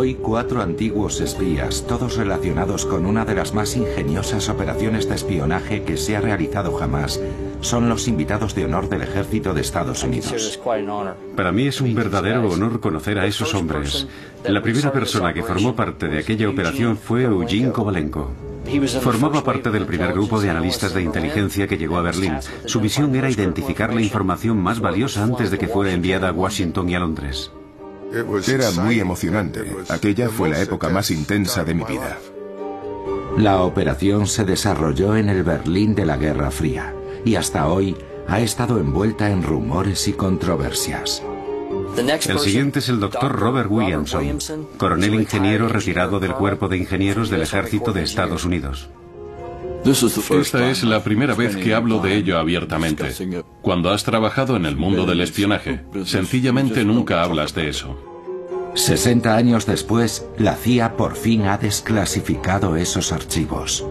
Hoy cuatro antiguos espías, todos relacionados con una de las más ingeniosas operaciones de espionaje que se ha realizado jamás, son los invitados de honor del ejército de Estados Unidos. Para mí es un verdadero honor conocer a esos hombres. La primera persona que formó parte de aquella operación fue Eugene Kovalenko. Formaba parte del primer grupo de analistas de inteligencia que llegó a Berlín. Su misión era identificar la información más valiosa antes de que fuera enviada a Washington y a Londres. Era muy emocionante. Aquella fue la época más intensa de mi vida. La operación se desarrolló en el Berlín de la Guerra Fría y hasta hoy ha estado envuelta en rumores y controversias. El siguiente es el doctor Robert Williamson, coronel ingeniero retirado del Cuerpo de Ingenieros del Ejército de Estados Unidos. Esta es la primera vez que hablo de ello abiertamente. Cuando has trabajado en el mundo del espionaje, sencillamente nunca hablas de eso. 60 años después, la CIA por fin ha desclasificado esos archivos.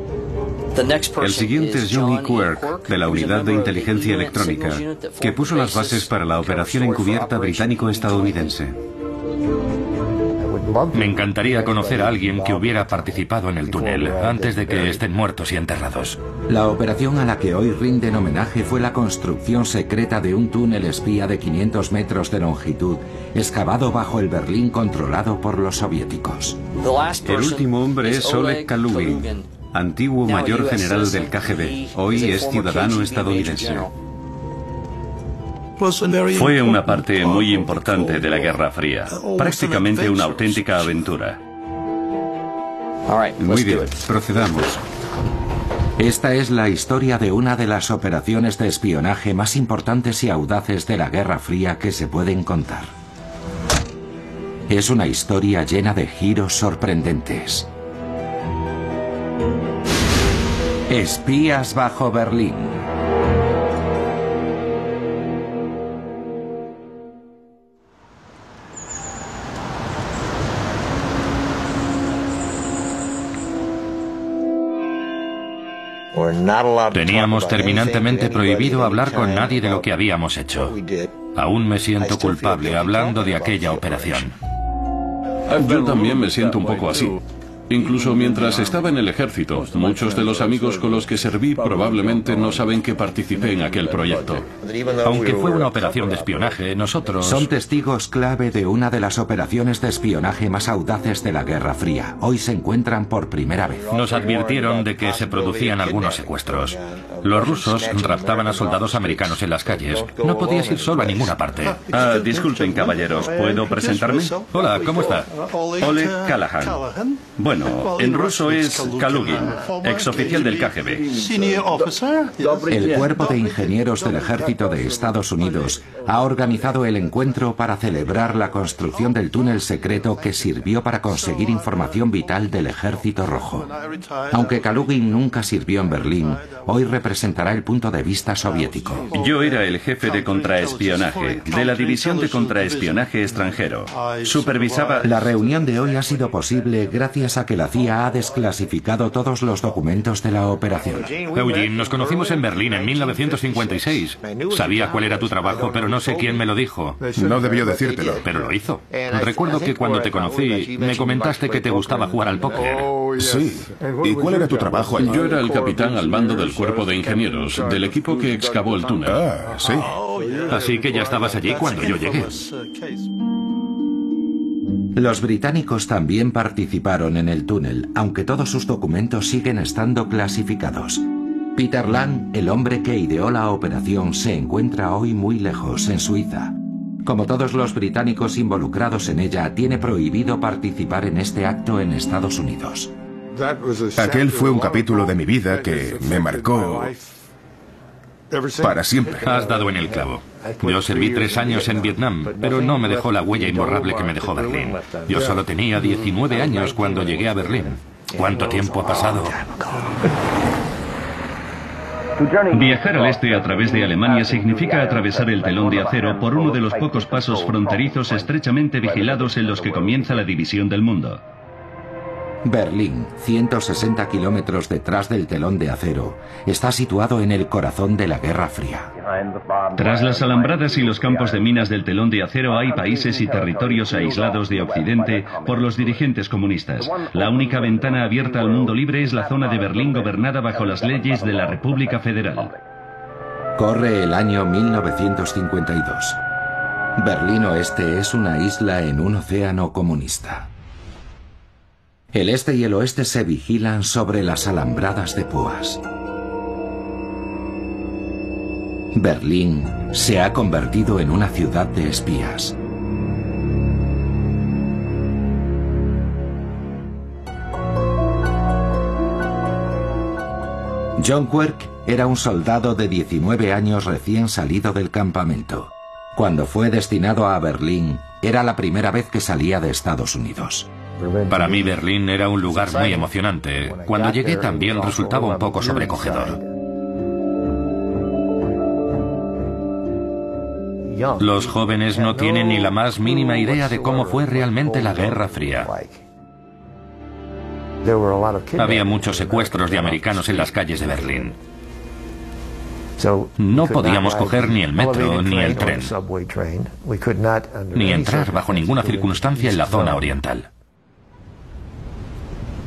El siguiente es Johnny Quirk, de la Unidad de Inteligencia Electrónica, que puso las bases para la operación encubierta británico-estadounidense. Me encantaría conocer a alguien que hubiera participado en el túnel antes de que estén muertos y enterrados. La operación a la que hoy rinden homenaje fue la construcción secreta de un túnel espía de 500 metros de longitud, excavado bajo el Berlín controlado por los soviéticos. El último hombre es Oleg Kalugin, antiguo mayor general del KGB, hoy es ciudadano estadounidense. Fue una parte muy importante de la Guerra Fría, prácticamente una auténtica aventura. Muy bien, procedamos. Esta es la historia de una de las operaciones de espionaje más importantes y audaces de la Guerra Fría que se pueden contar. Es una historia llena de giros sorprendentes. Espías bajo Berlín. Teníamos terminantemente prohibido hablar con nadie de lo que habíamos hecho. Aún me siento culpable hablando de aquella operación. Yo también me siento un poco así. Incluso mientras estaba en el ejército, muchos de los amigos con los que serví probablemente no saben que participé en aquel proyecto. Aunque fue una operación de espionaje, nosotros... Son testigos clave de una de las operaciones de espionaje más audaces de la Guerra Fría. Hoy se encuentran por primera vez. Nos advirtieron de que se producían algunos secuestros. Los rusos raptaban a soldados americanos en las calles. No podías ir solo a ninguna parte. Ah, disculpen, caballeros, ¿puedo presentarme? Hola, ¿cómo está? Oleg Callahan. Bueno, en ruso es Kalugin, exoficial del KGB. El Cuerpo de Ingenieros del Ejército de Estados Unidos ha organizado el encuentro para celebrar la construcción del túnel secreto que sirvió para conseguir información vital del Ejército Rojo. Aunque Kalugin nunca sirvió en Berlín, hoy representará el punto de vista soviético. Yo era el jefe de contraespionaje, de la División de Contraespionaje Extranjero. Supervisaba... La reunión de hoy ha sido posible gracias a que la CIA ha desclasificado todos los documentos de la operación. Eugene, nos conocimos en Berlín en 1956. Sabía cuál era tu trabajo, pero no sé quién me lo dijo. No debió decírtelo. Pero lo hizo. Recuerdo que cuando te conocí, me comentaste que te gustaba jugar al póker. Sí. ¿Y cuál era tu trabajo allí? Yo era el capitán al mando del cuerpo de ingenieros, del equipo que excavó el túnel. Ah, sí. Así que ya estabas allí cuando yo llegué. Los británicos también participaron en el túnel, aunque todos sus documentos siguen estando clasificados. Peter Lang, el hombre que ideó la operación, se encuentra hoy muy lejos, en Suiza. Como todos los británicos involucrados en ella, tiene prohibido participar en este acto en Estados Unidos. Aquel fue un capítulo de mi vida que me marcó para siempre. Has dado en el clavo. Yo serví tres años en Vietnam, pero no me dejó la huella imborrable que me dejó Berlín. Yo solo tenía 19 años cuando llegué a Berlín. ¿Cuánto tiempo ha pasado? Viajar al este a través de Alemania significa atravesar el telón de acero por uno de los pocos pasos fronterizos estrechamente vigilados en los que comienza la división del mundo. Berlín, 160 kilómetros detrás del telón de acero, está situado en el corazón de la Guerra Fría. Tras las alambradas y los campos de minas del telón de acero hay países y territorios aislados de Occidente por los dirigentes comunistas. La única ventana abierta al mundo libre es la zona de Berlín gobernada bajo las leyes de la República Federal. Corre el año 1952. Berlín Oeste es una isla en un océano comunista. El este y el oeste se vigilan sobre las alambradas de púas. Berlín se ha convertido en una ciudad de espías. John Quirk era un soldado de 19 años recién salido del campamento. Cuando fue destinado a Berlín, era la primera vez que salía de Estados Unidos. Para mí Berlín era un lugar muy emocionante. Cuando llegué también resultaba un poco sobrecogedor. Los jóvenes no tienen ni la más mínima idea de cómo fue realmente la Guerra Fría. Había muchos secuestros de americanos en las calles de Berlín. No podíamos coger ni el metro ni el tren, ni entrar bajo ninguna circunstancia en la zona oriental.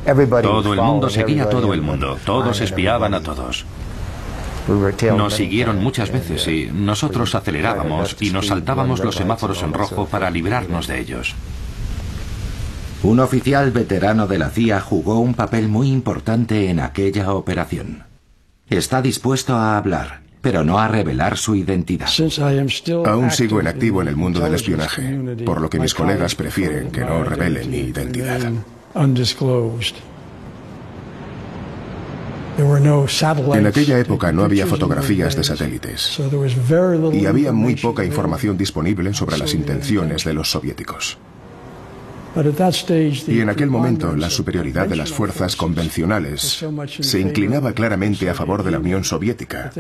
Todo el mundo seguía a todo el mundo, todos espiaban a todos. Nos siguieron muchas veces y nosotros acelerábamos y nos saltábamos los semáforos en rojo para librarnos de ellos. Un oficial veterano de la CIA jugó un papel muy importante en aquella operación. Está dispuesto a hablar, pero no a revelar su identidad. Aún sigo en activo en el mundo del espionaje, por lo que mis colegas prefieren que no revele mi identidad. En aquella época no había fotografías de satélites y había muy poca información disponible sobre las intenciones de los soviéticos. Y en aquel momento la superioridad de las fuerzas convencionales se inclinaba claramente a favor de la Unión Soviética.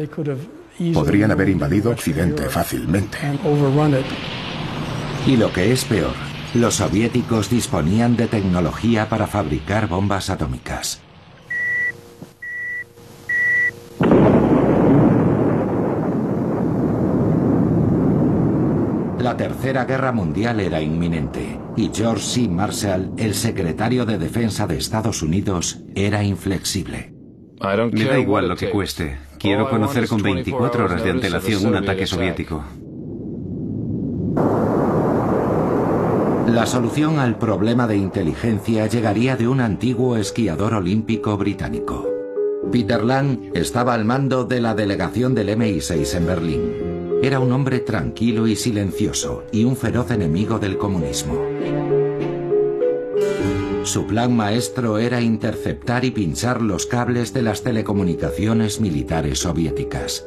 Podrían haber invadido Occidente fácilmente. Y lo que es peor, los soviéticos disponían de tecnología para fabricar bombas atómicas. La Tercera Guerra Mundial era inminente y George C. Marshall, el secretario de Defensa de Estados Unidos, era inflexible. Me da igual lo que cueste. Quiero conocer con 24 horas de antelación un ataque soviético. La solución al problema de inteligencia llegaría de un antiguo esquiador olímpico británico. Peter Lang estaba al mando de la delegación del MI6 en Berlín. Era un hombre tranquilo y silencioso y un feroz enemigo del comunismo. Su plan maestro era interceptar y pinchar los cables de las telecomunicaciones militares soviéticas.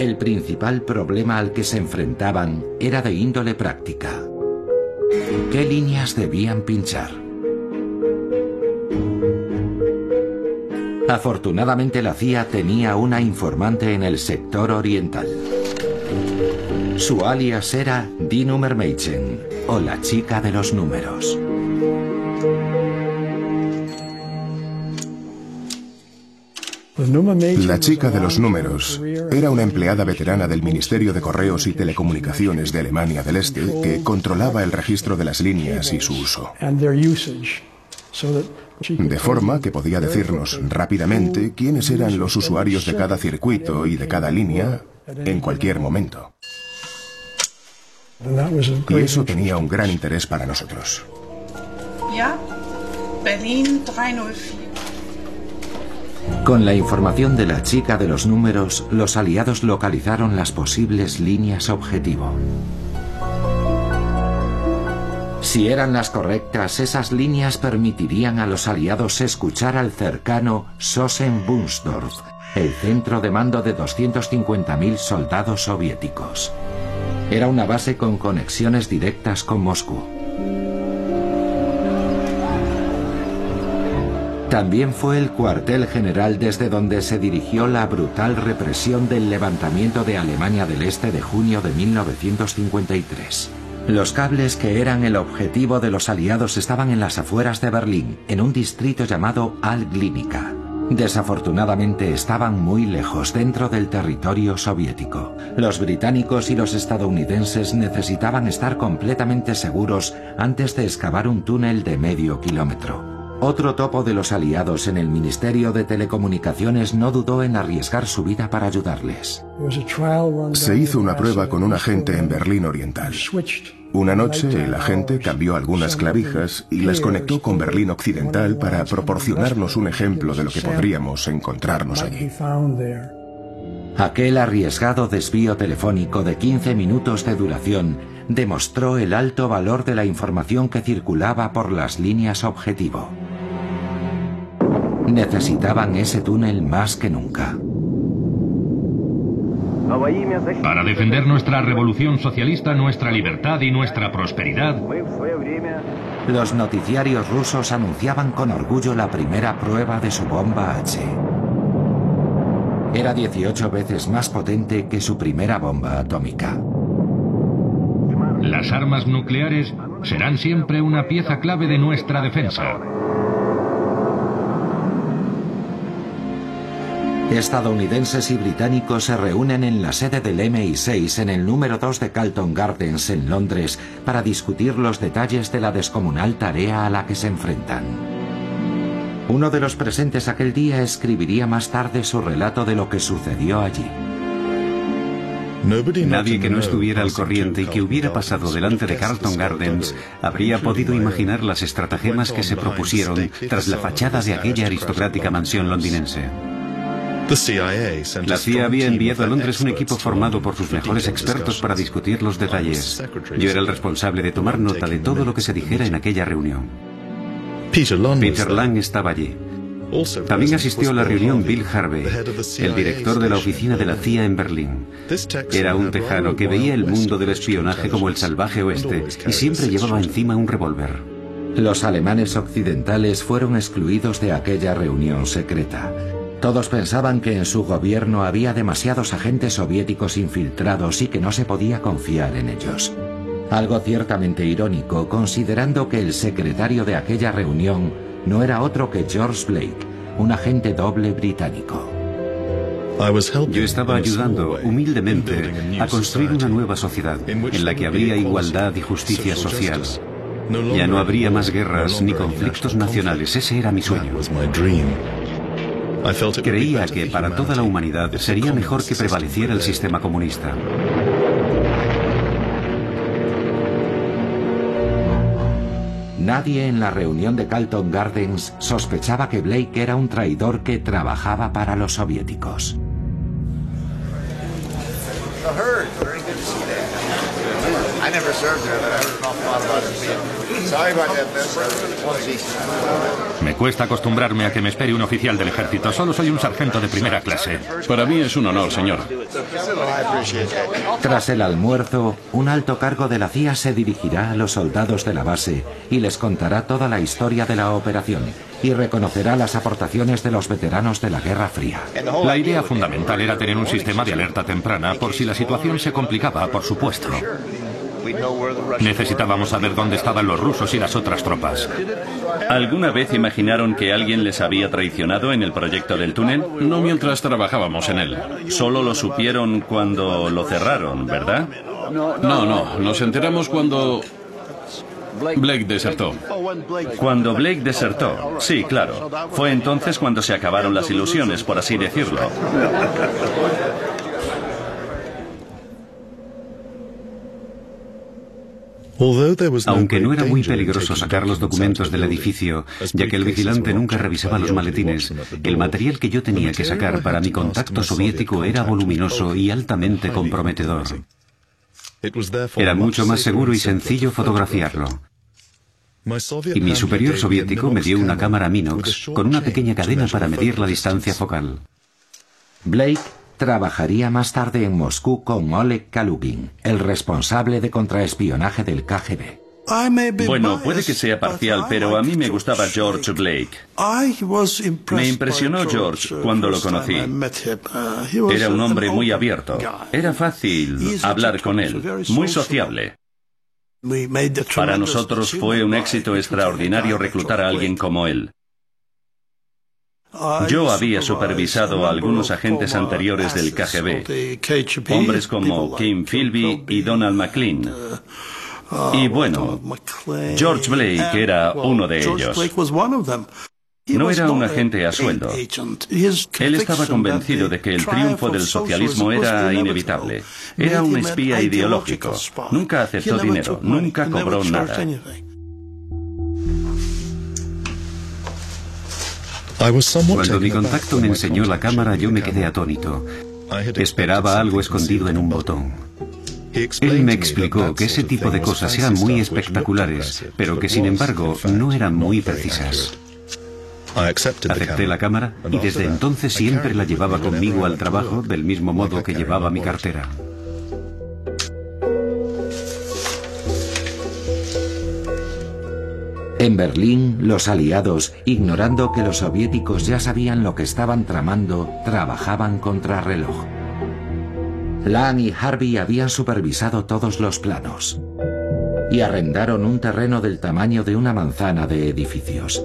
El principal problema al que se enfrentaban era de índole práctica. ¿Qué líneas debían pinchar? Afortunadamente la CIA tenía una informante en el sector oriental. Su alias era Die Nummermädchen, o la chica de los números. La chica de los números era una empleada veterana del Ministerio de Correos y Telecomunicaciones de Alemania del Este que controlaba el registro de las líneas y su uso de forma que podía decirnos rápidamente quiénes eran los usuarios de cada circuito y de cada línea en cualquier momento. Y eso tenía un gran interés para nosotros. Con la información de la chica de los números, los aliados localizaron las posibles líneas objetivo. Si eran las correctas, esas líneas permitirían a los aliados escuchar al cercano Sosen-Bunsdorf, el centro de mando de 250.000 soldados soviéticos. Era una base con conexiones directas con Moscú. También fue el cuartel general desde donde se dirigió la brutal represión del levantamiento de Alemania del Este de junio de 1953. Los cables que eran el objetivo de los aliados estaban en las afueras de Berlín, en un distrito llamado Al-Glínica. Desafortunadamente estaban muy lejos dentro del territorio soviético. Los británicos y los estadounidenses necesitaban estar completamente seguros antes de excavar un túnel de medio kilómetro. Otro topo de los aliados en el Ministerio de Telecomunicaciones no dudó en arriesgar su vida para ayudarles. Se hizo una prueba con un agente en Berlín Oriental. Una noche el agente cambió algunas clavijas y las conectó con Berlín Occidental para proporcionarnos un ejemplo de lo que podríamos encontrarnos allí. Aquel arriesgado desvío telefónico de 15 minutos de duración demostró el alto valor de la información que circulaba por las líneas objetivo. Necesitaban ese túnel más que nunca. Para defender nuestra revolución socialista, nuestra libertad y nuestra prosperidad, Los noticiarios rusos anunciaban con orgullo la primera prueba de su bomba H. Era 18 veces más potente que su primera bomba atómica. las armas nucleares serán siempre una pieza clave de nuestra defensa. Estadounidenses y británicos se reúnen en la sede del MI6 en el número 2 de Carlton Gardens en Londres para discutir los detalles de la descomunal tarea a la que se enfrentan. Uno de los presentes aquel día escribiría más tarde su relato de lo que sucedió allí. Nadie que no estuviera al corriente y que hubiera pasado delante de Carlton Gardens habría podido imaginar las estratagemas que se propusieron tras la fachada de aquella aristocrática mansión londinense. La CIA había enviado a Londres un equipo formado por sus mejores expertos para discutir los detalles. Yo era el responsable de tomar nota de todo lo que se dijera en aquella reunión. Peter Lang estaba allí. También asistió a la reunión Bill Harvey, el director de la oficina de la CIA en Berlín. Era un tejano que veía el mundo del espionaje como el salvaje oeste y siempre llevaba encima un revólver. Los alemanes occidentales fueron excluidos de aquella reunión secreta. Todos pensaban que en su gobierno había demasiados agentes soviéticos infiltrados y que no se podía confiar en ellos. Algo ciertamente irónico, considerando que el secretario de aquella reunión no era otro que George Blake, un agente doble británico. Yo estaba ayudando humildemente a construir una nueva sociedad en la que habría igualdad y justicia social. Ya no habría más guerras ni conflictos nacionales. Ese era mi sueño. Creía que para toda la humanidad sería mejor que prevaleciera el sistema comunista. Nadie en la reunión de Carlton Gardens sospechaba que Blake era un traidor que trabajaba para los soviéticos. Me cuesta acostumbrarme a que me espere un oficial del ejército. Solo soy un sargento de primera clase. Para mí es un honor, señor. Tras el almuerzo, un alto cargo de la CIA se dirigirá a los soldados de la base y les contará toda la historia de la operación y reconocerá las aportaciones de los veteranos de la Guerra Fría. La idea fundamental era tener un sistema de alerta temprana por si la situación se complicaba, por supuesto. Necesitábamos saber dónde estaban los rusos y las otras tropas. ¿Alguna vez imaginaron que alguien les había traicionado en el proyecto del túnel? No mientras trabajábamos en él. Solo lo supieron cuando lo cerraron, ¿verdad? No, no, nos enteramos cuando Blake desertó. Cuando Blake desertó. Sí, claro. Fue entonces cuando se acabaron las ilusiones, por así decirlo. Aunque no era muy peligroso sacar los documentos del edificio, ya que el vigilante nunca revisaba los maletines, el material que yo tenía que sacar para mi contacto soviético era voluminoso y altamente comprometedor. Era mucho más seguro y sencillo fotografiarlo. Y mi superior soviético me dio una cámara Minox con una pequeña cadena para medir la distancia focal. Blake trabajaría más tarde en Moscú con Oleg Kalugin, el responsable de contraespionaje del KGB. Bueno, puede que sea parcial, pero a mí me gustaba George Blake. Me impresionó George cuando lo conocí. Era un hombre muy abierto. Era fácil hablar con él, muy sociable. Para nosotros fue un éxito extraordinario reclutar a alguien como él. Yo había supervisado a algunos agentes anteriores del KGB, hombres como Kim Philby y Donald McLean. Y bueno, George Blake era uno de ellos. No era un agente a sueldo. Él estaba convencido de que el triunfo del socialismo era inevitable. Era un espía ideológico. Nunca aceptó dinero, nunca cobró nada. Cuando mi contacto me enseñó la cámara, yo me quedé atónito. Esperaba algo escondido en un botón. Él me explicó que ese tipo de cosas eran muy espectaculares, pero que sin embargo no eran muy precisas. Acepté la cámara y desde entonces siempre la llevaba conmigo al trabajo del mismo modo que llevaba mi cartera. En Berlín, los aliados, ignorando que los soviéticos ya sabían lo que estaban tramando, trabajaban contra reloj. Lang y Harvey habían supervisado todos los planos y arrendaron un terreno del tamaño de una manzana de edificios.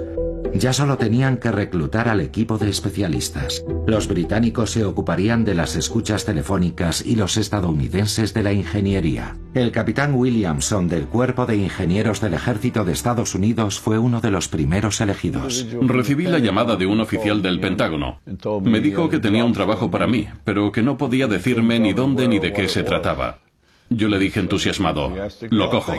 Ya solo tenían que reclutar al equipo de especialistas. Los británicos se ocuparían de las escuchas telefónicas y los estadounidenses de la ingeniería. El capitán Williamson del Cuerpo de Ingenieros del Ejército de Estados Unidos fue uno de los primeros elegidos. Recibí la llamada de un oficial del Pentágono. Me dijo que tenía un trabajo para mí, pero que no podía decirme ni dónde ni de qué se trataba. Yo le dije entusiasmado, lo cojo.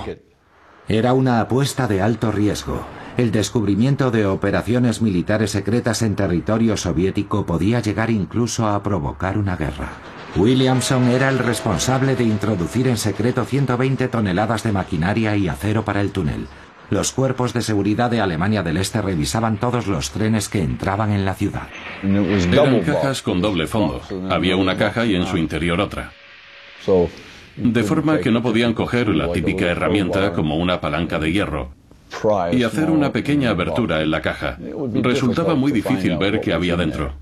Era una apuesta de alto riesgo. El descubrimiento de operaciones militares secretas en territorio soviético podía llegar incluso a provocar una guerra. Williamson era el responsable de introducir en secreto 120 toneladas de maquinaria y acero para el túnel. Los cuerpos de seguridad de Alemania del Este revisaban todos los trenes que entraban en la ciudad. Eran cajas con doble fondo. Había una caja y en su interior otra de forma que no podían coger la típica herramienta como una palanca de hierro y hacer una pequeña abertura en la caja. Resultaba muy difícil ver qué había dentro.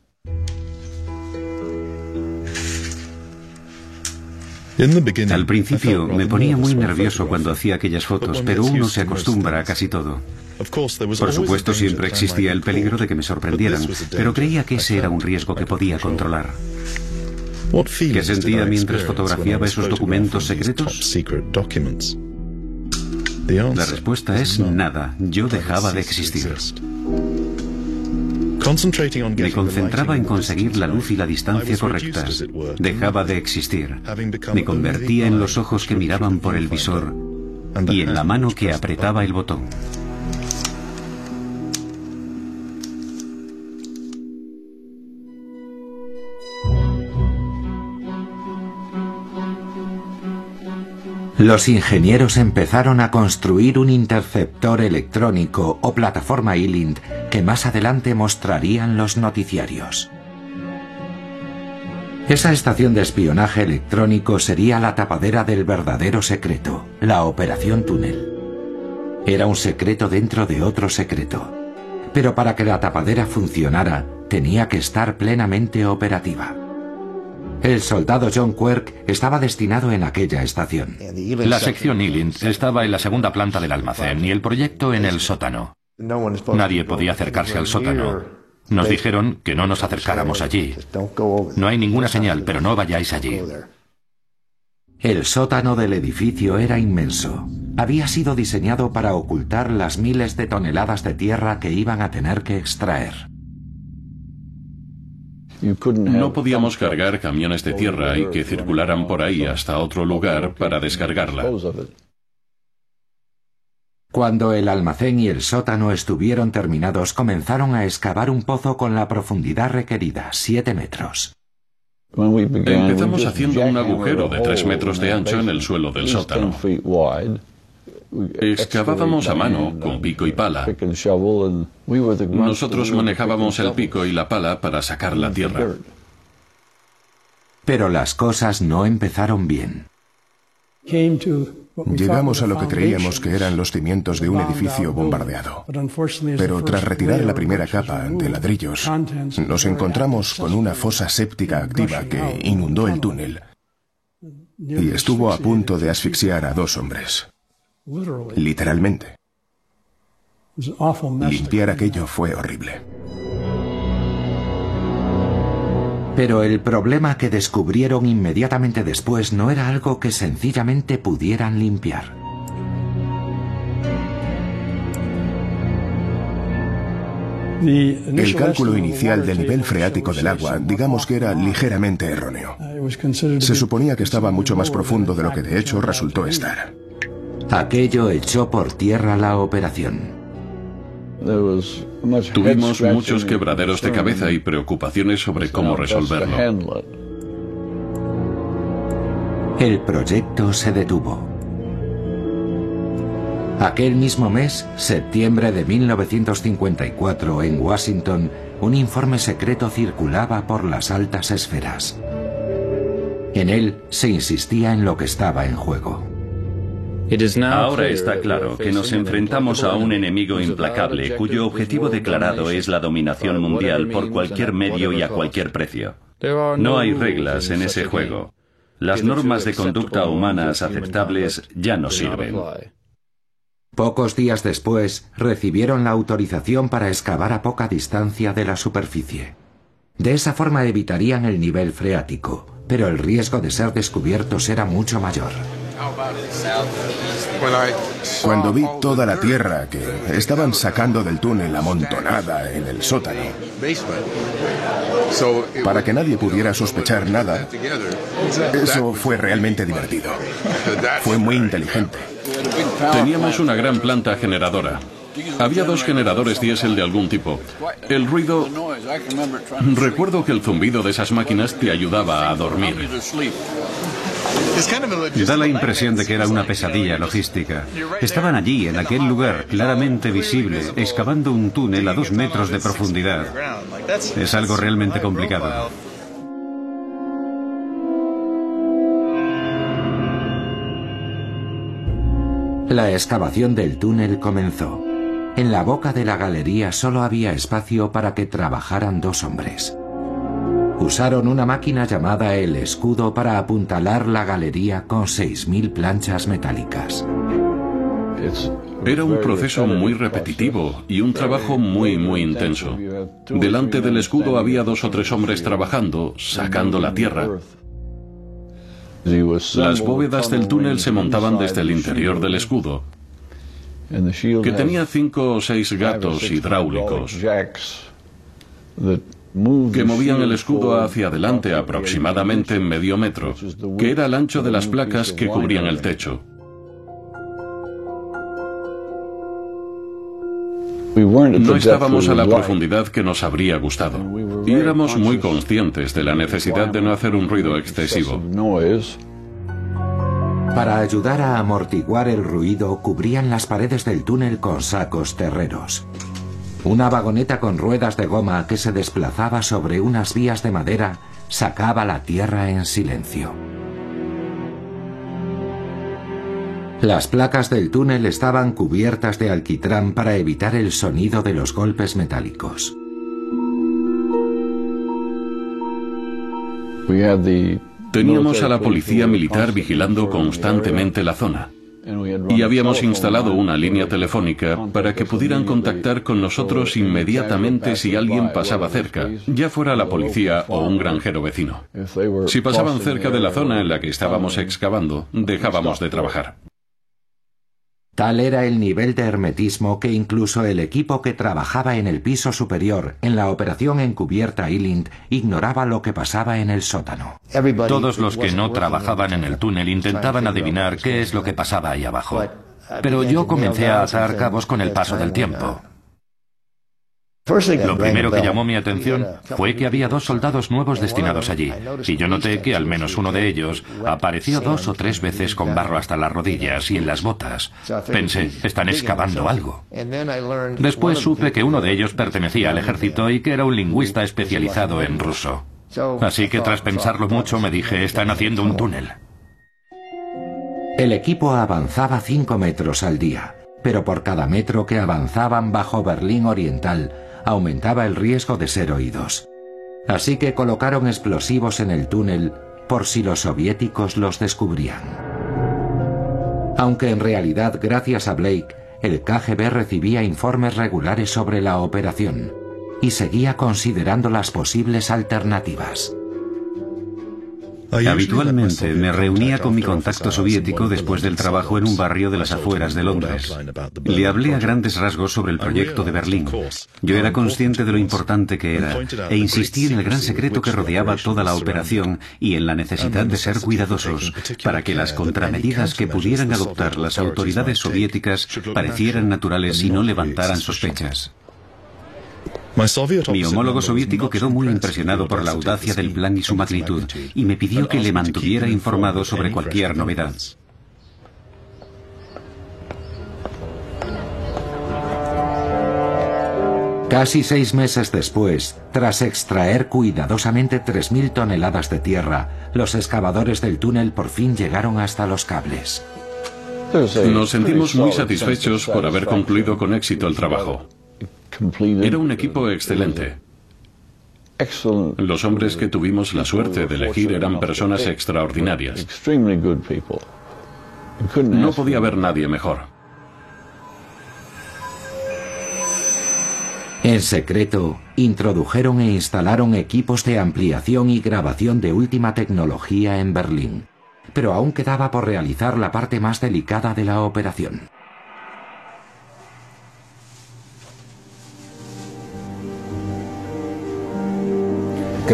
Al principio me ponía muy nervioso cuando hacía aquellas fotos, pero uno se acostumbra a casi todo. Por supuesto, siempre existía el peligro de que me sorprendieran, pero creía que ese era un riesgo que podía controlar. ¿Qué sentía mientras fotografiaba esos documentos secretos? La respuesta es nada. Yo dejaba de existir. Me concentraba en conseguir la luz y la distancia correctas. Dejaba de existir. Me convertía en los ojos que miraban por el visor y en la mano que apretaba el botón. Los ingenieros empezaron a construir un interceptor electrónico o plataforma ILINT que más adelante mostrarían los noticiarios. Esa estación de espionaje electrónico sería la tapadera del verdadero secreto, la Operación Túnel. Era un secreto dentro de otro secreto. Pero para que la tapadera funcionara, tenía que estar plenamente operativa. El soldado John Quirk estaba destinado en aquella estación. La sección Ealing estaba en la segunda planta del almacén y el proyecto en el sótano. Nadie podía acercarse al sótano. Nos dijeron que no nos acercáramos allí. No hay ninguna señal, pero no vayáis allí. El sótano del edificio era inmenso. Había sido diseñado para ocultar las miles de toneladas de tierra que iban a tener que extraer. No podíamos cargar camiones de tierra y que circularan por ahí hasta otro lugar para descargarla. Cuando el almacén y el sótano estuvieron terminados, comenzaron a excavar un pozo con la profundidad requerida, 7 metros. Empezamos haciendo un agujero de 3 metros de ancho en el suelo del sótano. Excavábamos a mano con pico y pala. Nosotros manejábamos el pico y la pala para sacar la tierra. Pero las cosas no empezaron bien. Llegamos a lo que creíamos que eran los cimientos de un edificio bombardeado. Pero tras retirar la primera capa de ladrillos, nos encontramos con una fosa séptica activa que inundó el túnel y estuvo a punto de asfixiar a dos hombres. Literalmente. Limpiar aquello fue horrible. Pero el problema que descubrieron inmediatamente después no era algo que sencillamente pudieran limpiar. El cálculo inicial del nivel freático del agua, digamos que era ligeramente erróneo. Se suponía que estaba mucho más profundo de lo que de hecho resultó estar. Aquello echó por tierra la operación. Tuvimos muchos quebraderos de cabeza y preocupaciones sobre cómo resolverlo. El proyecto se detuvo. Aquel mismo mes, septiembre de 1954, en Washington, un informe secreto circulaba por las altas esferas. En él se insistía en lo que estaba en juego. Ahora está claro que nos enfrentamos a un enemigo implacable cuyo objetivo declarado es la dominación mundial por cualquier medio y a cualquier precio. No hay reglas en ese juego. Las normas de conducta humanas aceptables ya no sirven. Pocos días después, recibieron la autorización para excavar a poca distancia de la superficie. De esa forma evitarían el nivel freático, pero el riesgo de ser descubiertos era mucho mayor. Cuando vi toda la tierra que estaban sacando del túnel amontonada en el sótano, para que nadie pudiera sospechar nada, eso fue realmente divertido. Fue muy inteligente. Teníamos una gran planta generadora. Había dos generadores diésel de algún tipo. El ruido... Recuerdo que el zumbido de esas máquinas te ayudaba a dormir. Da la impresión de que era una pesadilla logística. Estaban allí, en aquel lugar, claramente visible, excavando un túnel a dos metros de profundidad. Es algo realmente complicado. La excavación del túnel comenzó. En la boca de la galería solo había espacio para que trabajaran dos hombres. Usaron una máquina llamada el escudo para apuntalar la galería con 6.000 planchas metálicas. Era un proceso muy repetitivo y un trabajo muy, muy intenso. Delante del escudo había dos o tres hombres trabajando, sacando la tierra. Las bóvedas del túnel se montaban desde el interior del escudo, que tenía cinco o seis gatos hidráulicos que movían el escudo hacia adelante aproximadamente medio metro, que era el ancho de las placas que cubrían el techo. No estábamos a la profundidad que nos habría gustado y éramos muy conscientes de la necesidad de no hacer un ruido excesivo. Para ayudar a amortiguar el ruido, cubrían las paredes del túnel con sacos terreros. Una vagoneta con ruedas de goma que se desplazaba sobre unas vías de madera sacaba la tierra en silencio. Las placas del túnel estaban cubiertas de alquitrán para evitar el sonido de los golpes metálicos. Teníamos a la policía militar vigilando constantemente la zona y habíamos instalado una línea telefónica para que pudieran contactar con nosotros inmediatamente si alguien pasaba cerca, ya fuera la policía o un granjero vecino. Si pasaban cerca de la zona en la que estábamos excavando, dejábamos de trabajar. Tal era el nivel de hermetismo que incluso el equipo que trabajaba en el piso superior en la operación encubierta Ealind ignoraba lo que pasaba en el sótano. Todos los que no trabajaban en el túnel intentaban adivinar qué es lo que pasaba ahí abajo. Pero yo comencé a atar cabos con el paso del tiempo. Lo primero que llamó mi atención fue que había dos soldados nuevos destinados allí, y yo noté que al menos uno de ellos apareció dos o tres veces con barro hasta las rodillas y en las botas. Pensé, están excavando algo. Después supe que uno de ellos pertenecía al ejército y que era un lingüista especializado en ruso. Así que tras pensarlo mucho me dije, están haciendo un túnel. El equipo avanzaba cinco metros al día, pero por cada metro que avanzaban bajo Berlín Oriental, aumentaba el riesgo de ser oídos. Así que colocaron explosivos en el túnel por si los soviéticos los descubrían. Aunque en realidad, gracias a Blake, el KGB recibía informes regulares sobre la operación y seguía considerando las posibles alternativas. Habitualmente me reunía con mi contacto soviético después del trabajo en un barrio de las afueras de Londres. Le hablé a grandes rasgos sobre el proyecto de Berlín. Yo era consciente de lo importante que era e insistí en el gran secreto que rodeaba toda la operación y en la necesidad de ser cuidadosos para que las contramedidas que pudieran adoptar las autoridades soviéticas parecieran naturales y no levantaran sospechas. Mi homólogo soviético quedó muy impresionado por la audacia del plan y su magnitud y me pidió que le mantuviera informado sobre cualquier novedad. Casi seis meses después, tras extraer cuidadosamente 3.000 toneladas de tierra, los excavadores del túnel por fin llegaron hasta los cables. Nos sentimos muy satisfechos por haber concluido con éxito el trabajo. Era un equipo excelente. Los hombres que tuvimos la suerte de elegir eran personas extraordinarias. No podía haber nadie mejor. En secreto, introdujeron e instalaron equipos de ampliación y grabación de última tecnología en Berlín, pero aún quedaba por realizar la parte más delicada de la operación.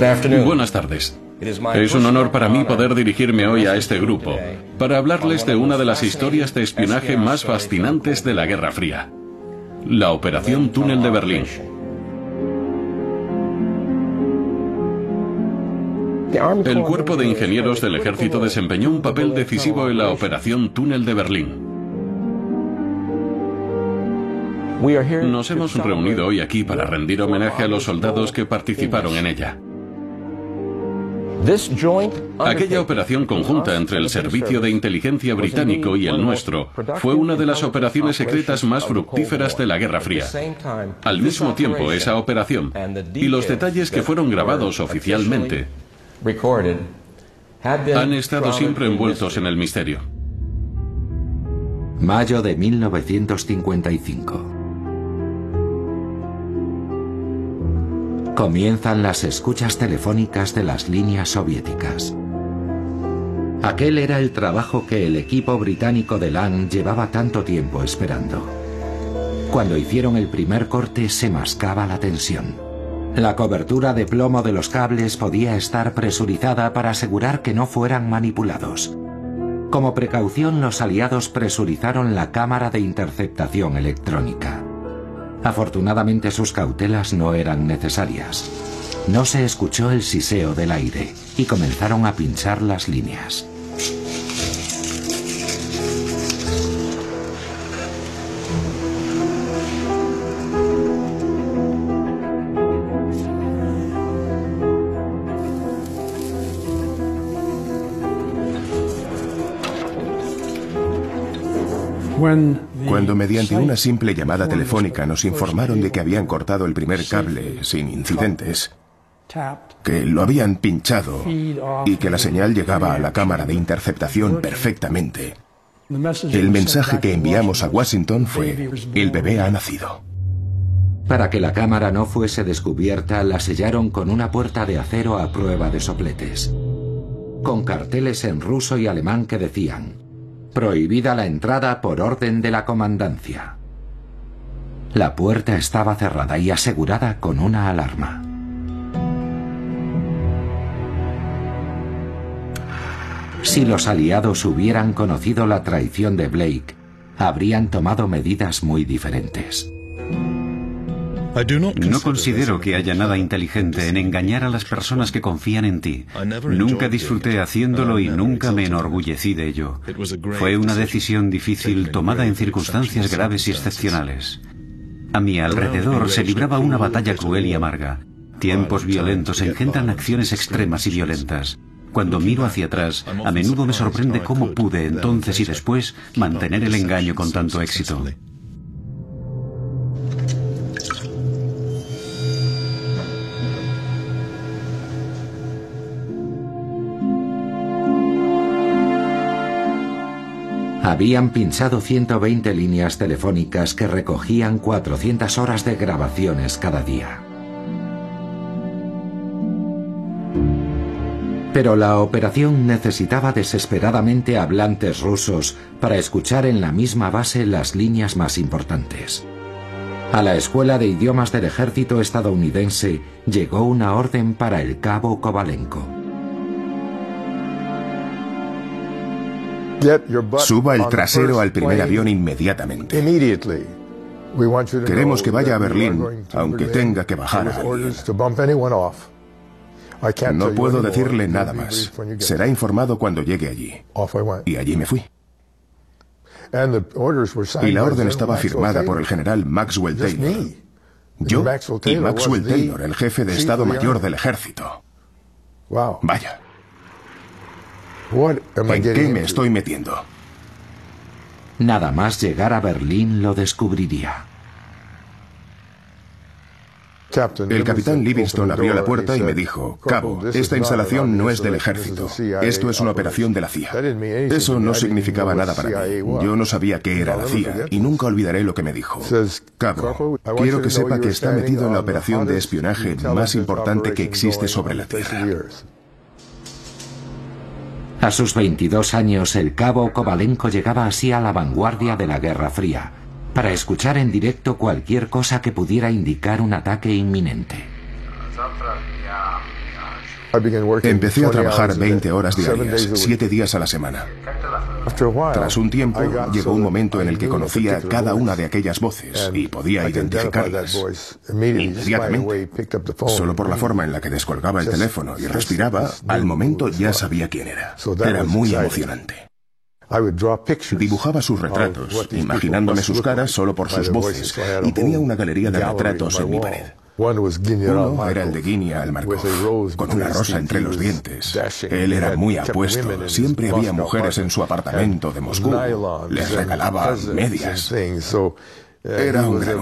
Buenas tardes. Es un honor para mí poder dirigirme hoy a este grupo para hablarles de una de las historias de espionaje más fascinantes de la Guerra Fría, la Operación Túnel de Berlín. El cuerpo de ingenieros del ejército desempeñó un papel decisivo en la Operación Túnel de Berlín. Nos hemos reunido hoy aquí para rendir homenaje a los soldados que participaron en ella. Aquella operación conjunta entre el Servicio de Inteligencia británico y el nuestro fue una de las operaciones secretas más fructíferas de la Guerra Fría. Al mismo tiempo, esa operación y los detalles que fueron grabados oficialmente han estado siempre envueltos en el misterio. Mayo de 1955. Comienzan las escuchas telefónicas de las líneas soviéticas. Aquel era el trabajo que el equipo británico de LAN llevaba tanto tiempo esperando. Cuando hicieron el primer corte se mascaba la tensión. La cobertura de plomo de los cables podía estar presurizada para asegurar que no fueran manipulados. Como precaución los aliados presurizaron la cámara de interceptación electrónica. Afortunadamente sus cautelas no eran necesarias. No se escuchó el siseo del aire y comenzaron a pinchar las líneas. Cuando mediante una simple llamada telefónica nos informaron de que habían cortado el primer cable sin incidentes, que lo habían pinchado y que la señal llegaba a la cámara de interceptación perfectamente, el mensaje que enviamos a Washington fue, el bebé ha nacido. Para que la cámara no fuese descubierta, la sellaron con una puerta de acero a prueba de sopletes, con carteles en ruso y alemán que decían, Prohibida la entrada por orden de la comandancia. La puerta estaba cerrada y asegurada con una alarma. Si los aliados hubieran conocido la traición de Blake, habrían tomado medidas muy diferentes. No considero que haya nada inteligente en engañar a las personas que confían en ti. Nunca disfruté haciéndolo y nunca me enorgullecí de ello. Fue una decisión difícil tomada en circunstancias graves y excepcionales. A mi alrededor se libraba una batalla cruel y amarga. Tiempos violentos engendran acciones extremas y violentas. Cuando miro hacia atrás, a menudo me sorprende cómo pude entonces y después mantener el engaño con tanto éxito. Habían pinchado 120 líneas telefónicas que recogían 400 horas de grabaciones cada día. Pero la operación necesitaba desesperadamente hablantes rusos para escuchar en la misma base las líneas más importantes. A la Escuela de Idiomas del Ejército estadounidense llegó una orden para el cabo Kovalenko. Suba el trasero al primer avión inmediatamente. Queremos que vaya a Berlín, aunque tenga que bajar a alguien. No puedo decirle nada más. Será informado cuando llegue allí. Y allí me fui. Y la orden estaba firmada por el general Maxwell Taylor. Yo y Maxwell Taylor, el jefe de Estado Mayor del Ejército. Vaya. ¿En qué me estoy metiendo? Nada más llegar a Berlín lo descubriría. El capitán Livingston abrió la puerta y me dijo, Cabo, esta instalación no es del ejército. Esto es una operación de la CIA. Eso no significaba nada para mí. Yo no sabía qué era la CIA y nunca olvidaré lo que me dijo. Cabo, quiero que sepa que está metido en la operación de espionaje más importante que existe sobre la Tierra. A sus 22 años, el cabo Kovalenko llegaba así a la vanguardia de la Guerra Fría para escuchar en directo cualquier cosa que pudiera indicar un ataque inminente. Empecé a trabajar 20 horas diarias, 7 días a la semana. Tras un tiempo, llegó un momento en el que conocía cada una de aquellas voces y podía identificarlas. Inmediatamente, solo por la forma en la que descolgaba el teléfono y respiraba, al momento ya sabía quién era. Era muy emocionante. Dibujaba sus retratos, imaginándome sus caras solo por sus voces, y tenía una galería de retratos en mi pared. Uno era el de Guinea al Markov, con una rosa entre los dientes. Él era muy apuesto. Siempre había mujeres en su apartamento de Moscú. Les regalaba medias. Era un gran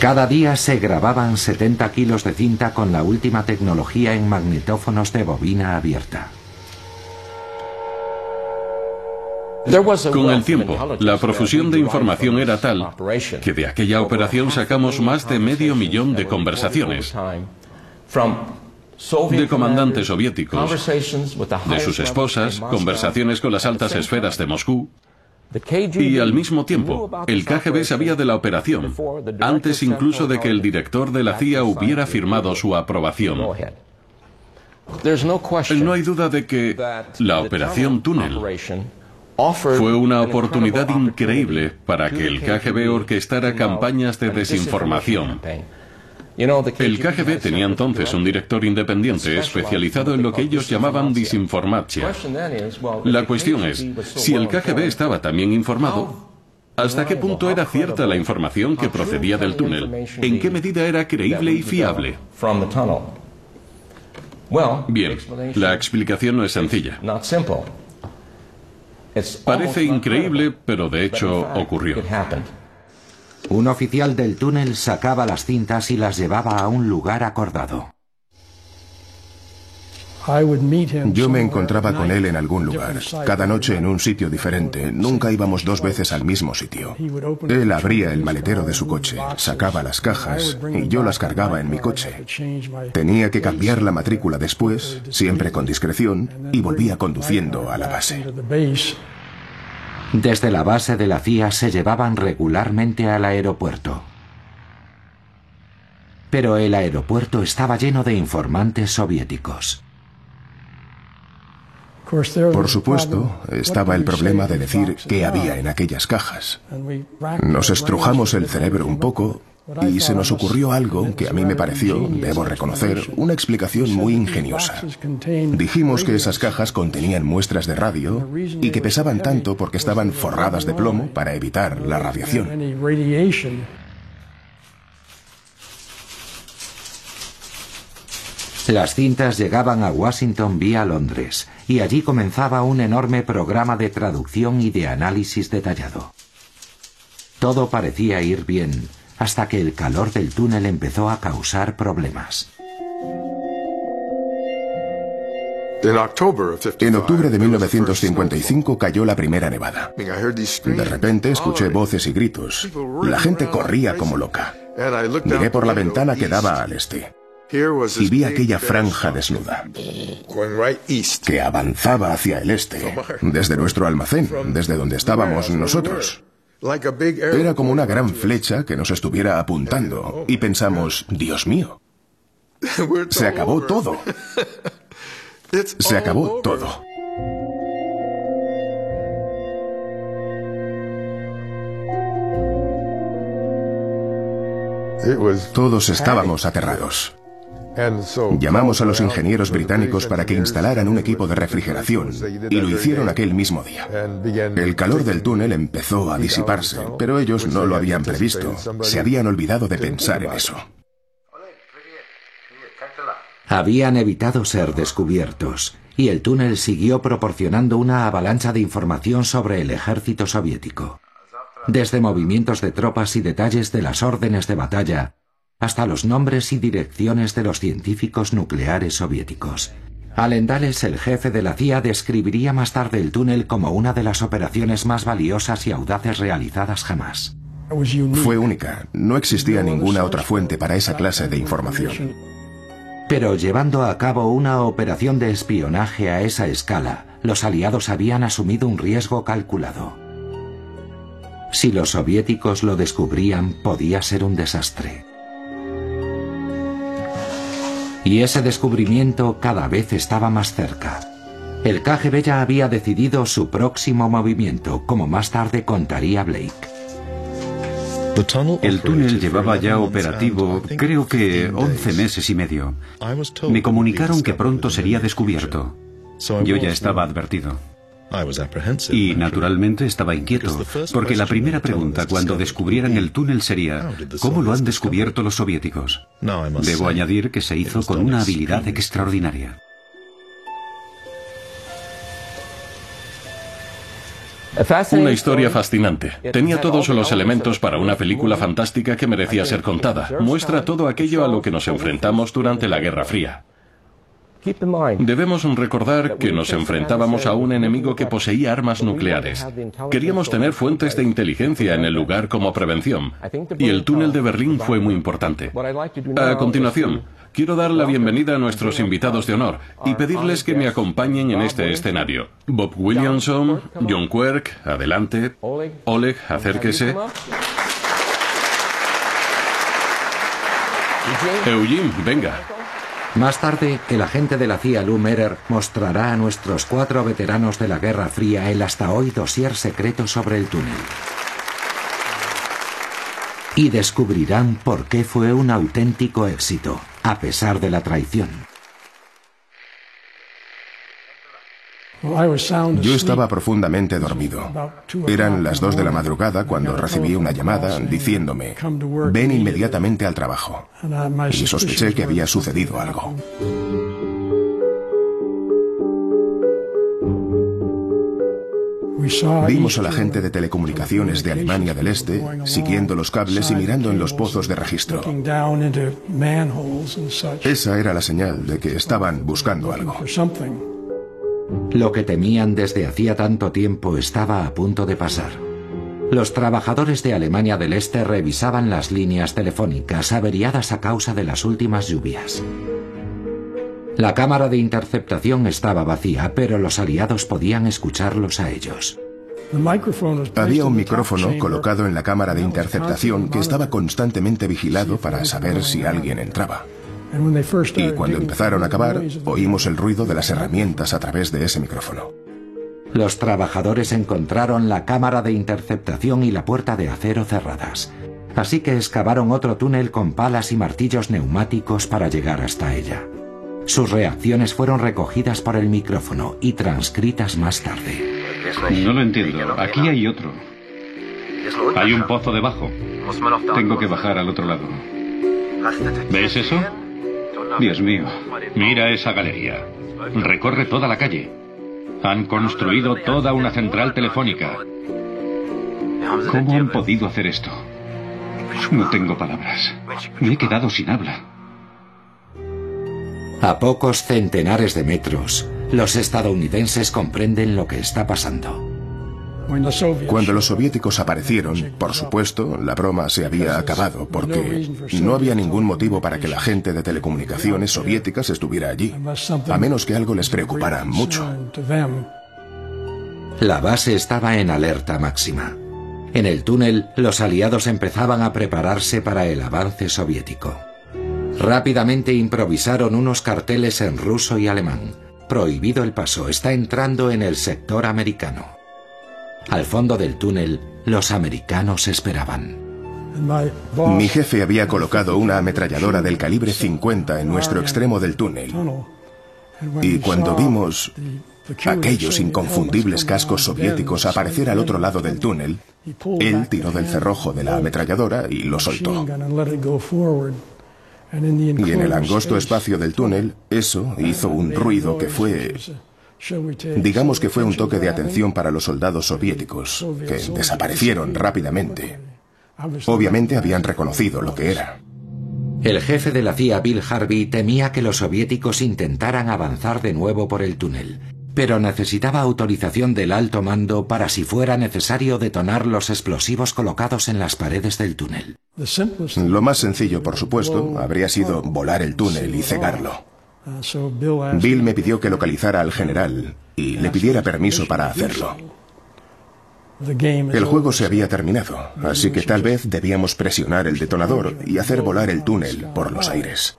Cada día se grababan 70 kilos de cinta con la última tecnología en magnetófonos de bobina abierta. Con el tiempo, la profusión de información era tal que de aquella operación sacamos más de medio millón de conversaciones de comandantes soviéticos, de sus esposas, conversaciones con las altas esferas de Moscú, y al mismo tiempo, el KGB sabía de la operación, antes incluso de que el director de la CIA hubiera firmado su aprobación. No hay duda de que la operación Túnel fue una oportunidad increíble para que el KGB orquestara campañas de desinformación. El KGB tenía entonces un director independiente especializado en lo que ellos llamaban disinformatia. La cuestión es, si el KGB estaba también informado, ¿hasta qué punto era cierta la información que procedía del túnel? ¿En qué medida era creíble y fiable? Bien, la explicación no es sencilla. Parece increíble, pero de hecho ocurrió. Un oficial del túnel sacaba las cintas y las llevaba a un lugar acordado. Yo me encontraba con él en algún lugar, cada noche en un sitio diferente. Nunca íbamos dos veces al mismo sitio. Él abría el maletero de su coche, sacaba las cajas y yo las cargaba en mi coche. Tenía que cambiar la matrícula después, siempre con discreción, y volvía conduciendo a la base. Desde la base de la CIA se llevaban regularmente al aeropuerto. Pero el aeropuerto estaba lleno de informantes soviéticos. Por supuesto, estaba el problema de decir qué había en aquellas cajas. Nos estrujamos el cerebro un poco y se nos ocurrió algo que a mí me pareció, debo reconocer, una explicación muy ingeniosa. Dijimos que esas cajas contenían muestras de radio y que pesaban tanto porque estaban forradas de plomo para evitar la radiación. Las cintas llegaban a Washington vía Londres y allí comenzaba un enorme programa de traducción y de análisis detallado. Todo parecía ir bien hasta que el calor del túnel empezó a causar problemas. En octubre de 1955 cayó la primera nevada. De repente escuché voces y gritos. La gente corría como loca. Miré por la ventana que daba al este. Y vi aquella franja desnuda. que avanzaba hacia el este, desde nuestro almacén, desde donde estábamos nosotros. Era como una gran flecha que nos estuviera apuntando y pensamos, Dios mío, se acabó todo. Se acabó todo. Todos estábamos aterrados. Llamamos a los ingenieros británicos para que instalaran un equipo de refrigeración y lo hicieron aquel mismo día. El calor del túnel empezó a disiparse, pero ellos no lo habían previsto. Se habían olvidado de pensar en eso. Habían evitado ser descubiertos y el túnel siguió proporcionando una avalancha de información sobre el ejército soviético. Desde movimientos de tropas y detalles de las órdenes de batalla, hasta los nombres y direcciones de los científicos nucleares soviéticos. Allen Dulles, el jefe de la CIA, describiría más tarde el túnel como una de las operaciones más valiosas y audaces realizadas jamás. Fue única, no existía ninguna otra fuente para esa clase de información. Pero llevando a cabo una operación de espionaje a esa escala, los aliados habían asumido un riesgo calculado. Si los soviéticos lo descubrían, podía ser un desastre. Y ese descubrimiento cada vez estaba más cerca. El KGB ya había decidido su próximo movimiento, como más tarde contaría Blake. El túnel llevaba ya operativo creo que 11 meses y medio. Me comunicaron que pronto sería descubierto. Yo ya estaba advertido. Y naturalmente estaba inquieto, porque la primera pregunta cuando descubrieran el túnel sería, ¿cómo lo han descubierto los soviéticos? Debo añadir que se hizo con una habilidad extraordinaria. Una historia fascinante. Tenía todos los elementos para una película fantástica que merecía ser contada. Muestra todo aquello a lo que nos enfrentamos durante la Guerra Fría. Debemos recordar que nos enfrentábamos a un enemigo que poseía armas nucleares. Queríamos tener fuentes de inteligencia en el lugar como prevención. Y el túnel de Berlín fue muy importante. A continuación, quiero dar la bienvenida a nuestros invitados de honor y pedirles que me acompañen en este escenario. Bob Williamson, John Quirk, adelante. Oleg, acérquese. Eugene, venga. Más tarde, el agente de la CIA Lou Merer mostrará a nuestros cuatro veteranos de la Guerra Fría el hasta hoy dossier secreto sobre el túnel. Y descubrirán por qué fue un auténtico éxito, a pesar de la traición. Yo estaba profundamente dormido. Eran las dos de la madrugada cuando recibí una llamada diciéndome, ven inmediatamente al trabajo. Y sospeché que había sucedido algo. Vimos a la gente de telecomunicaciones de Alemania del Este siguiendo los cables y mirando en los pozos de registro. Esa era la señal de que estaban buscando algo. Lo que temían desde hacía tanto tiempo estaba a punto de pasar. Los trabajadores de Alemania del Este revisaban las líneas telefónicas averiadas a causa de las últimas lluvias. La cámara de interceptación estaba vacía, pero los aliados podían escucharlos a ellos. Había un micrófono colocado en la cámara de interceptación que estaba constantemente vigilado para saber si alguien entraba. Y cuando empezaron a acabar, oímos el ruido de las herramientas a través de ese micrófono. Los trabajadores encontraron la cámara de interceptación y la puerta de acero cerradas. Así que excavaron otro túnel con palas y martillos neumáticos para llegar hasta ella. Sus reacciones fueron recogidas por el micrófono y transcritas más tarde. No lo entiendo. Aquí hay otro. Hay un pozo debajo. Tengo que bajar al otro lado. ¿Ves eso? Dios mío, mira esa galería. Recorre toda la calle. Han construido toda una central telefónica. ¿Cómo han podido hacer esto? No tengo palabras. Me he quedado sin habla. A pocos centenares de metros, Los estadounidenses comprenden lo que está pasando. Cuando los soviéticos aparecieron, por supuesto, la broma se había acabado porque no había ningún motivo para que la gente de telecomunicaciones soviéticas estuviera allí, a menos que algo les preocupara mucho. La base estaba en alerta máxima. En el túnel, los aliados empezaban a prepararse para el avance soviético. Rápidamente improvisaron unos carteles en ruso y alemán. Prohibido el paso, está entrando en el sector americano. Al fondo del túnel, los americanos esperaban. Mi jefe había colocado una ametralladora del calibre 50 en nuestro extremo del túnel. Y cuando vimos aquellos inconfundibles cascos soviéticos aparecer al otro lado del túnel, él tiró del cerrojo de la ametralladora y lo soltó. Y en el angosto espacio del túnel, eso hizo un ruido que fue... Digamos que fue un toque de atención para los soldados soviéticos, que desaparecieron rápidamente. Obviamente habían reconocido lo que era. El jefe de la CIA, Bill Harvey, temía que los soviéticos intentaran avanzar de nuevo por el túnel, pero necesitaba autorización del alto mando para si fuera necesario detonar los explosivos colocados en las paredes del túnel. Lo más sencillo, por supuesto, habría sido volar el túnel y cegarlo. Bill me pidió que localizara al general y le pidiera permiso para hacerlo. El juego se había terminado, así que tal vez debíamos presionar el detonador y hacer volar el túnel por los aires.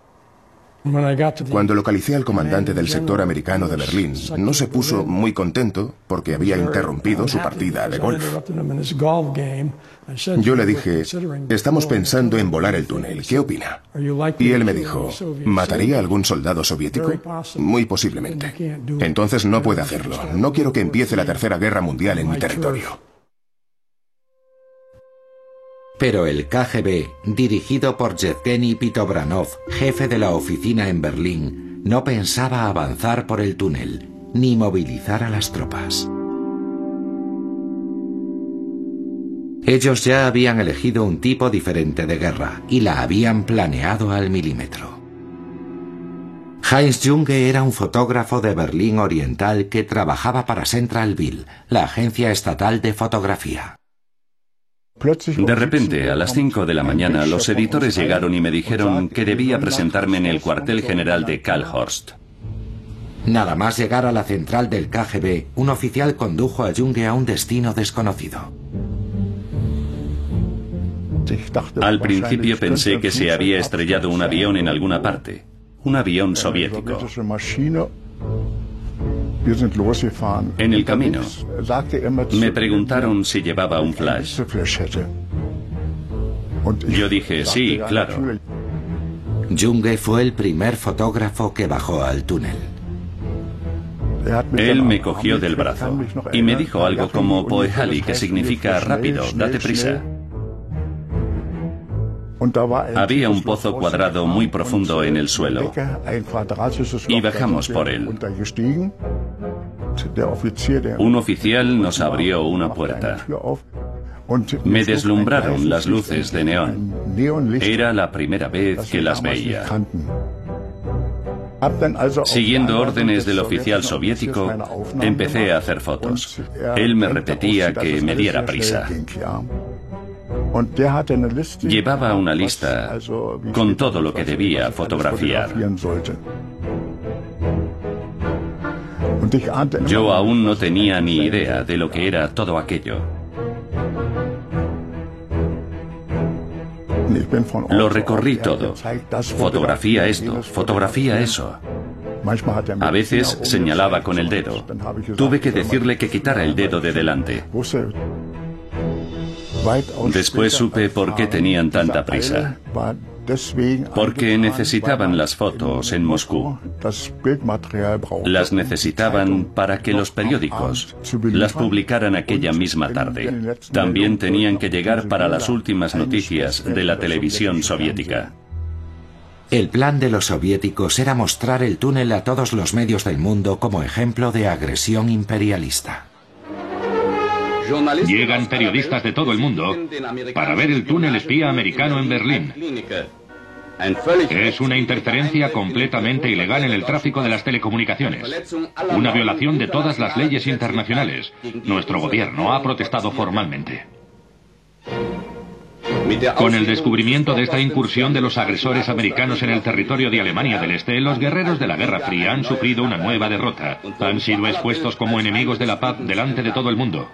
Cuando localicé al comandante del sector americano de Berlín, no se puso muy contento porque había interrumpido su partida de golf. Yo le dije, estamos pensando en volar el túnel, ¿qué opina? Y él me dijo, ¿mataría a algún soldado soviético? Muy posiblemente. Entonces no puede hacerlo. No quiero que empiece la Tercera Guerra Mundial en mi territorio. Pero el KGB, dirigido por Yevgeny Pitobranov, jefe de la oficina en Berlín, no pensaba avanzar por el túnel ni movilizar a las tropas. Ellos ya habían elegido un tipo diferente de guerra y la habían planeado al milímetro. Heinz Junge era un fotógrafo de Berlín Oriental que trabajaba para Central Bill, la agencia estatal de fotografía. De repente, a las 5 de la mañana, los editores llegaron y me dijeron que debía presentarme en el cuartel general de Kalhorst. Nada más llegar a la central del KGB, un oficial condujo a Junge a un destino desconocido. Al principio pensé que se había estrellado un avión en alguna parte, un avión soviético. En el camino, me preguntaron si llevaba un flash. Yo dije, sí, claro. Junge fue el primer fotógrafo que bajó al túnel. Él me cogió del brazo y me dijo algo como Poehali, que significa rápido, date prisa. Había un pozo cuadrado muy profundo en el suelo y bajamos por él. Un oficial nos abrió una puerta. Me deslumbraron las luces de neón. Era la primera vez que las veía. Siguiendo órdenes del oficial soviético, empecé a hacer fotos. Él me repetía que me diera prisa. Llevaba una lista con todo lo que debía fotografiar. Yo aún no tenía ni idea de lo que era todo aquello. Lo recorrí todo. Fotografía esto, fotografía eso. A veces señalaba con el dedo. Tuve que decirle que quitara el dedo de delante. Después supe por qué tenían tanta prisa. Porque necesitaban las fotos en Moscú. Las necesitaban para que los periódicos las publicaran aquella misma tarde. También tenían que llegar para las últimas noticias de la televisión soviética. El plan de los soviéticos era mostrar el túnel a todos los medios del mundo como ejemplo de agresión imperialista. Llegan periodistas de todo el mundo para ver el túnel espía americano en Berlín. Es una interferencia completamente ilegal en el tráfico de las telecomunicaciones. Una violación de todas las leyes internacionales. Nuestro gobierno ha protestado formalmente. Con el descubrimiento de esta incursión de los agresores americanos en el territorio de Alemania del Este, los guerreros de la Guerra Fría han sufrido una nueva derrota. Han sido expuestos como enemigos de la paz delante de todo el mundo.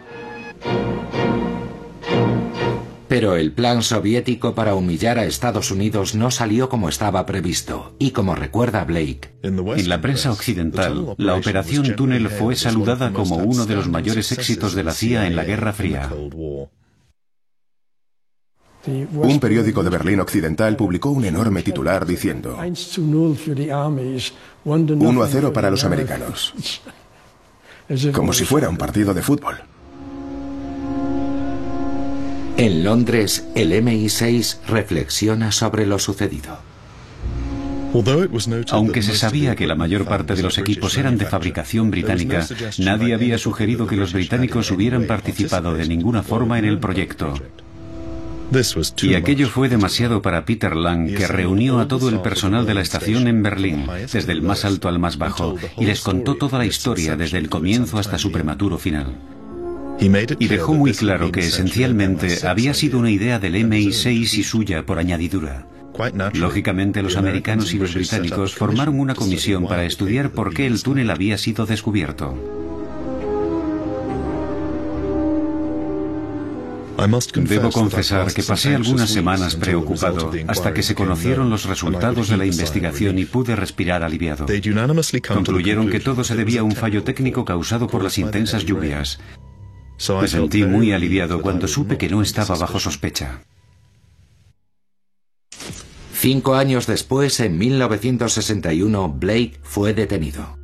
Pero el plan soviético para humillar a Estados Unidos no salió como estaba previsto, y como recuerda Blake. En la prensa occidental, la operación Túnel fue saludada como uno de los mayores éxitos de la CIA en la Guerra Fría. Un periódico de Berlín Occidental publicó un enorme titular diciendo 1 a 0 para los americanos. Como si fuera un partido de fútbol. En Londres, el MI6 reflexiona sobre lo sucedido. Aunque se sabía que la mayor parte de los equipos eran de fabricación británica, nadie había sugerido que los británicos hubieran participado de ninguna forma en el proyecto. Y aquello fue demasiado para Peter Lang, que reunió a todo el personal de la estación en Berlín, desde el más alto al más bajo, y les contó toda la historia desde el comienzo hasta su prematuro final. Y dejó muy claro que esencialmente había sido una idea del MI6 y suya por añadidura. Lógicamente los americanos y los británicos formaron una comisión para estudiar por qué el túnel había sido descubierto. Debo confesar que pasé algunas semanas preocupado hasta que se conocieron los resultados de la investigación y pude respirar aliviado. Concluyeron que todo se debía a un fallo técnico causado por las intensas lluvias. Me sentí muy aliviado cuando supe que no estaba bajo sospecha. Cinco años después, en 1961, Blake fue detenido.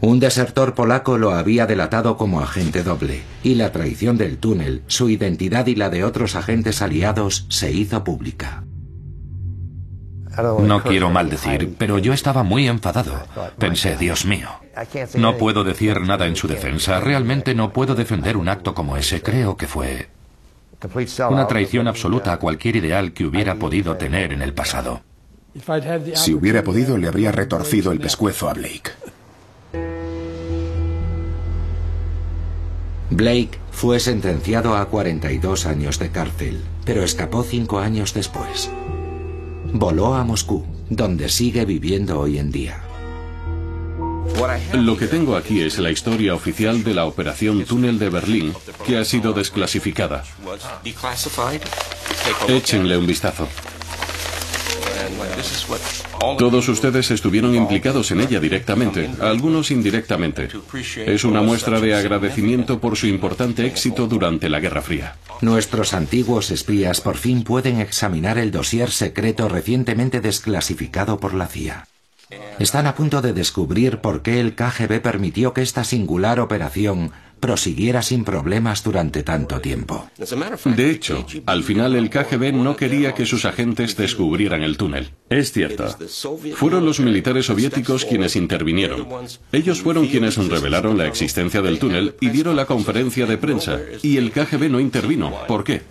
Un desertor polaco lo había delatado como agente doble, y la traición del túnel, su identidad y la de otros agentes aliados se hizo pública. No quiero maldecir, pero yo estaba muy enfadado. Pensé, Dios mío, no puedo decir nada en su defensa. Realmente no puedo defender un acto como ese. Creo que fue una traición absoluta a cualquier ideal que hubiera podido tener en el pasado. Si hubiera podido, le habría retorcido el pescuezo a Blake. Blake fue sentenciado a 42 años de cárcel, pero escapó cinco años después. Voló a Moscú, donde sigue viviendo hoy en día. Lo que tengo aquí es la historia oficial de la Operación Túnel de Berlín, que ha sido desclasificada. Échenle un vistazo. Todos ustedes estuvieron implicados en ella directamente, algunos indirectamente. Es una muestra de agradecimiento por su importante éxito durante la Guerra Fría. Nuestros antiguos espías por fin pueden examinar el dossier secreto recientemente desclasificado por la CIA. Están a punto de descubrir por qué el KGB permitió que esta singular operación prosiguiera sin problemas durante tanto tiempo. De hecho, al final el KGB no quería que sus agentes descubrieran el túnel. Es cierto. Fueron los militares soviéticos quienes intervinieron. Ellos fueron quienes revelaron la existencia del túnel y dieron la conferencia de prensa. Y el KGB no intervino. ¿Por qué?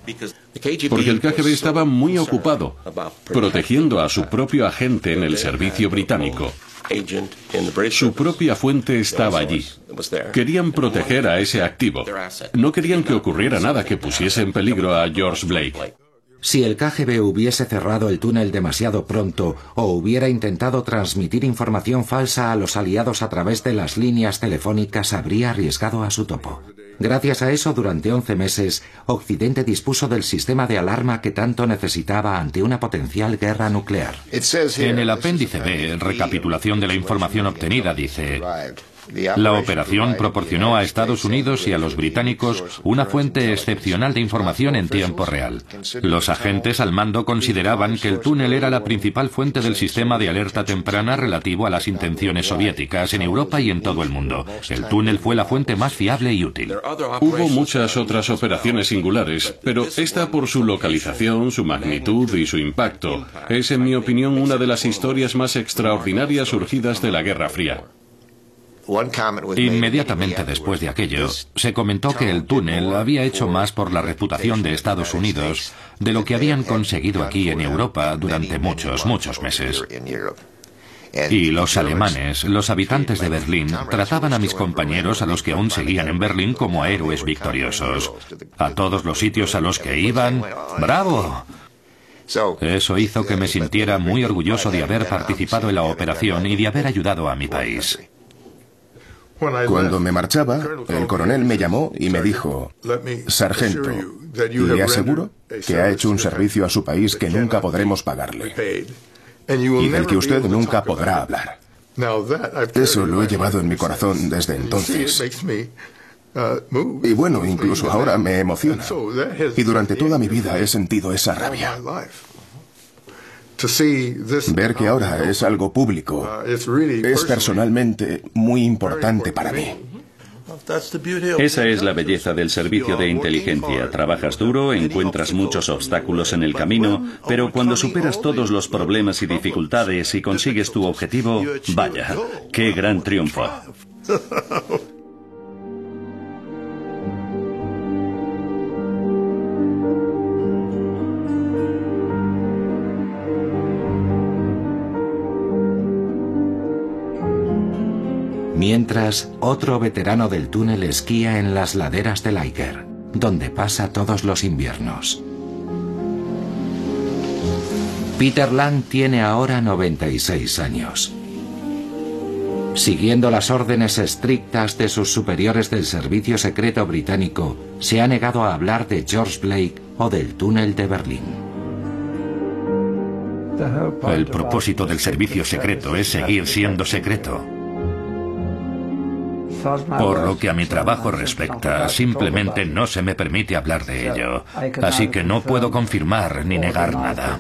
Porque el KGB estaba muy ocupado protegiendo a su propio agente en el servicio británico. Su propia fuente estaba allí. Querían proteger a ese activo. No querían que ocurriera nada que pusiese en peligro a George Blake. Si el KGB hubiese cerrado el túnel demasiado pronto o hubiera intentado transmitir información falsa a los aliados a través de las líneas telefónicas, habría arriesgado a su topo. Gracias a eso, durante 11 meses, Occidente dispuso del sistema de alarma que tanto necesitaba ante una potencial guerra nuclear. En el apéndice B, recapitulación de la información obtenida, dice, la operación proporcionó a Estados Unidos y a los británicos una fuente excepcional de información en tiempo real. Los agentes al mando consideraban que el túnel era la principal fuente del sistema de alerta temprana relativo a las intenciones soviéticas en Europa y en todo el mundo. El túnel fue la fuente más fiable y útil. Hubo muchas otras operaciones singulares, pero esta por su localización, su magnitud y su impacto es, en mi opinión, una de las historias más extraordinarias surgidas de la Guerra Fría. Inmediatamente después de aquello, se comentó que el túnel había hecho más por la reputación de Estados Unidos de lo que habían conseguido aquí en Europa durante muchos, muchos meses. Y los alemanes, los habitantes de Berlín, trataban a mis compañeros a los que aún seguían en Berlín como a héroes victoriosos. A todos los sitios a los que iban, ¡bravo! Eso hizo que me sintiera muy orgulloso de haber participado en la operación y de haber ayudado a mi país. Cuando me marchaba, el coronel me llamó y me dijo, Sargento, le aseguro que ha hecho un servicio a su país que nunca podremos pagarle y del que usted nunca podrá hablar. Eso lo he llevado en mi corazón desde entonces. Y bueno, incluso ahora me emociona. Y durante toda mi vida he sentido esa rabia. Ver que ahora es algo público es personalmente muy importante para mí. Esa es la belleza del servicio de inteligencia. Trabajas duro, encuentras muchos obstáculos en el camino, pero cuando superas todos los problemas y dificultades y consigues tu objetivo, vaya, qué gran triunfo. Mientras, otro veterano del túnel esquía en las laderas del Eiger, donde pasa todos los inviernos. Peter Lang tiene ahora 96 años. Siguiendo las órdenes estrictas de sus superiores del Servicio Secreto Británico, se ha negado a hablar de George Blake o del túnel de Berlín. El propósito del servicio secreto es seguir siendo secreto. Por lo que a mi trabajo respecta, simplemente no se me permite hablar de ello, así que no puedo confirmar ni negar nada.